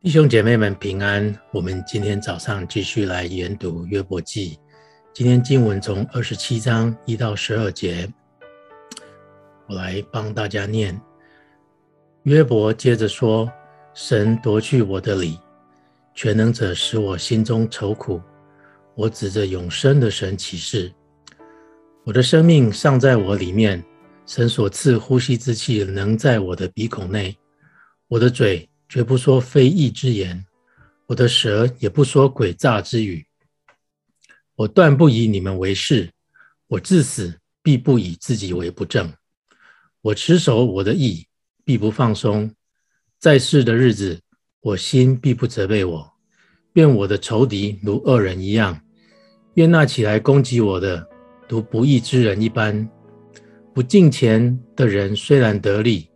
弟兄姐妹们平安，我们今天早上继续来研读约伯记。今天经文从二十七章一到十二节，我来帮大家念。约伯接着说：“神夺去我的理，全能者使我心中愁苦。我指着永生的神起誓，我的生命尚在我里面，神所赐呼吸之气能在我的鼻孔内，我的嘴。”绝不说非义之言，我的舌也不说诡诈之语。我断不以你们为是，我至死必不以自己为不正。我持守我的义，必不放松。在世的日子，我心必不责备我。愿我的仇敌如恶人一样，愿那起来攻击我的，如不义之人一般。不敬虔的人虽然得利，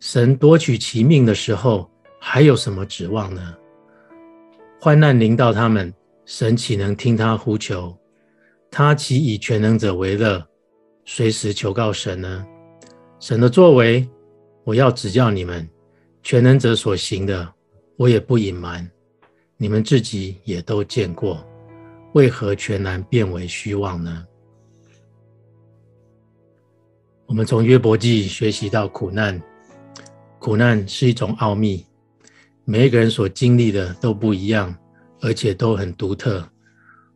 神夺取其命的时候，还有什么指望呢？患难临到他们，神岂能听他呼求？他岂以全能者为乐，随时求告神呢？神的作为，我要指教你们；全能者所行的，我也不隐瞒。你们自己也都见过，为何全然变为虚妄呢？我们从约伯记学习到苦难，苦难是一种奥秘。每一个人所经历的都不一样，而且都很独特。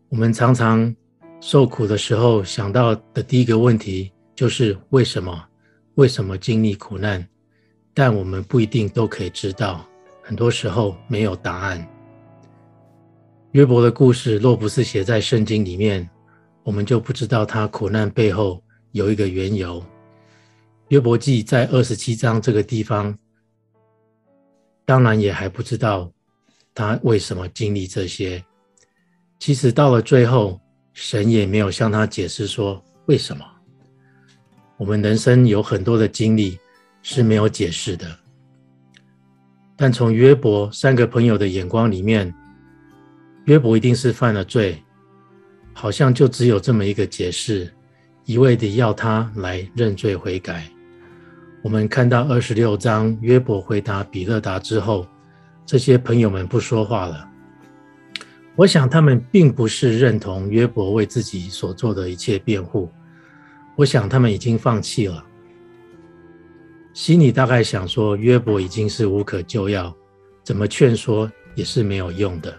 我们常常受苦的时候，想到的第一个问题就是为什么？为什么经历苦难？但我们不一定都可以知道，很多时候没有答案。约伯的故事若不是写在圣经里面，我们就不知道他苦难背后有一个缘由。约伯记在二十七章这个地方。当然也还不知道他为什么经历这些。其实到了最后，神也没有向他解释说为什么。我们人生有很多的经历是没有解释的，但从约伯三个朋友的眼光里面，约伯一定是犯了罪，好像就只有这么一个解释，一味的要他来认罪悔改。我们看到二十六章，约伯回答比勒达之后，这些朋友们不说话了。我想他们并不是认同约伯为自己所做的一切辩护，我想他们已经放弃了，心里大概想说约伯已经是无可救药，怎么劝说也是没有用的。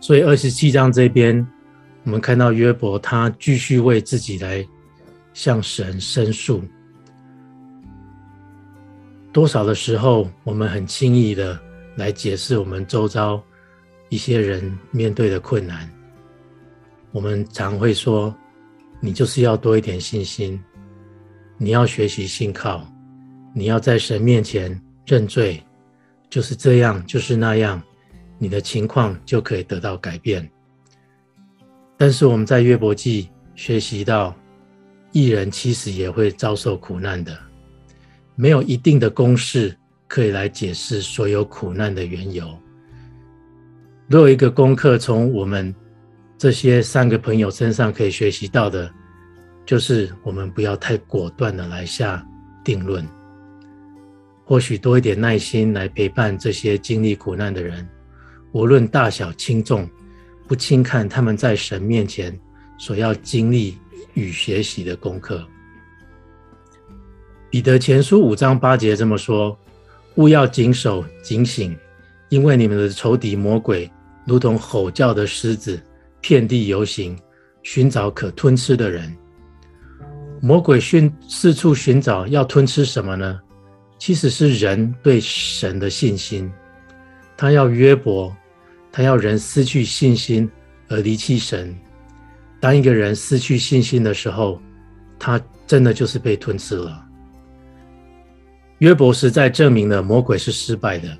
所以二十七章这边，我们看到约伯他继续为自己来向神申诉。多少的时候，我们很轻易的来解释我们周遭一些人面对的困难。我们常会说：“你就是要多一点信心，你要学习信靠，你要在神面前认罪，就是这样，就是那样，你的情况就可以得到改变。”但是我们在约伯记学习到，义人其实也会遭受苦难的。没有一定的公式可以来解释所有苦难的缘由。如果一个功课从我们这些三个朋友身上可以学习到的，就是我们不要太果断的来下定论。或许多一点耐心来陪伴这些经历苦难的人，无论大小轻重，不轻看他们在神面前所要经历与学习的功课。彼得前书五章八节这么说：“勿要谨守警醒，因为你们的仇敌魔鬼如同吼叫的狮子，遍地游行，寻找可吞吃的人。魔鬼寻四处寻找要吞吃什么呢？其实是人对神的信心。他要约伯，他要人失去信心而离弃神。当一个人失去信心的时候，他真的就是被吞吃了。”约伯实在证明了魔鬼是失败的。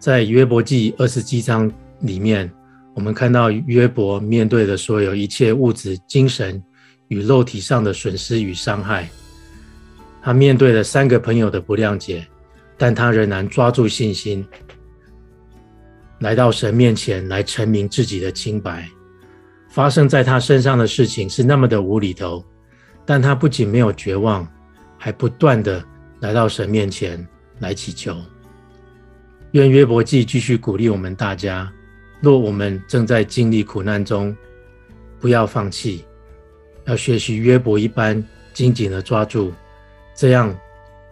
在约伯记二十七章里面，我们看到约伯面对的所有一切物质、精神与肉体上的损失与伤害，他面对了三个朋友的不谅解，但他仍然抓住信心，来到神面前来陈明自己的清白。发生在他身上的事情是那么的无厘头，但他不仅没有绝望，还不断的。来到神面前来祈求，愿约伯记继续鼓励我们大家：若我们正在经历苦难中，不要放弃，要学习约伯一般紧紧的抓住。这样，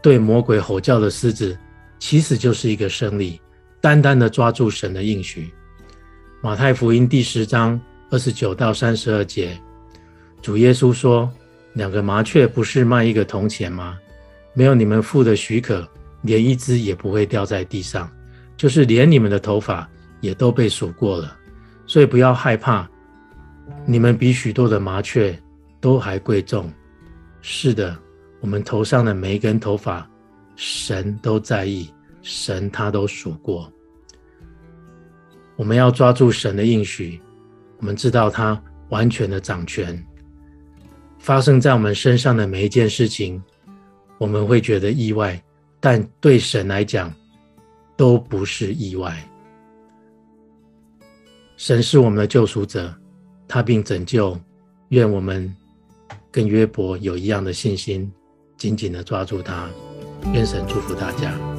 对魔鬼吼叫的狮子，其实就是一个胜利。单单的抓住神的应许。马太福音第十章二十九到三十二节，主耶稣说：“两个麻雀不是卖一个铜钱吗？没有你们父的许可，连一只也不会掉在地上，就是连你们的头发也都被数过了。所以不要害怕，你们比许多的麻雀都还贵重。是的，我们头上的每一根头发，神都在意。”神他都数过，我们要抓住神的应许。我们知道他完全的掌权，发生在我们身上的每一件事情，我们会觉得意外，但对神来讲都不是意外。神是我们的救赎者，他并拯救。愿我们跟约伯有一样的信心，紧紧的抓住他。愿神祝福大家。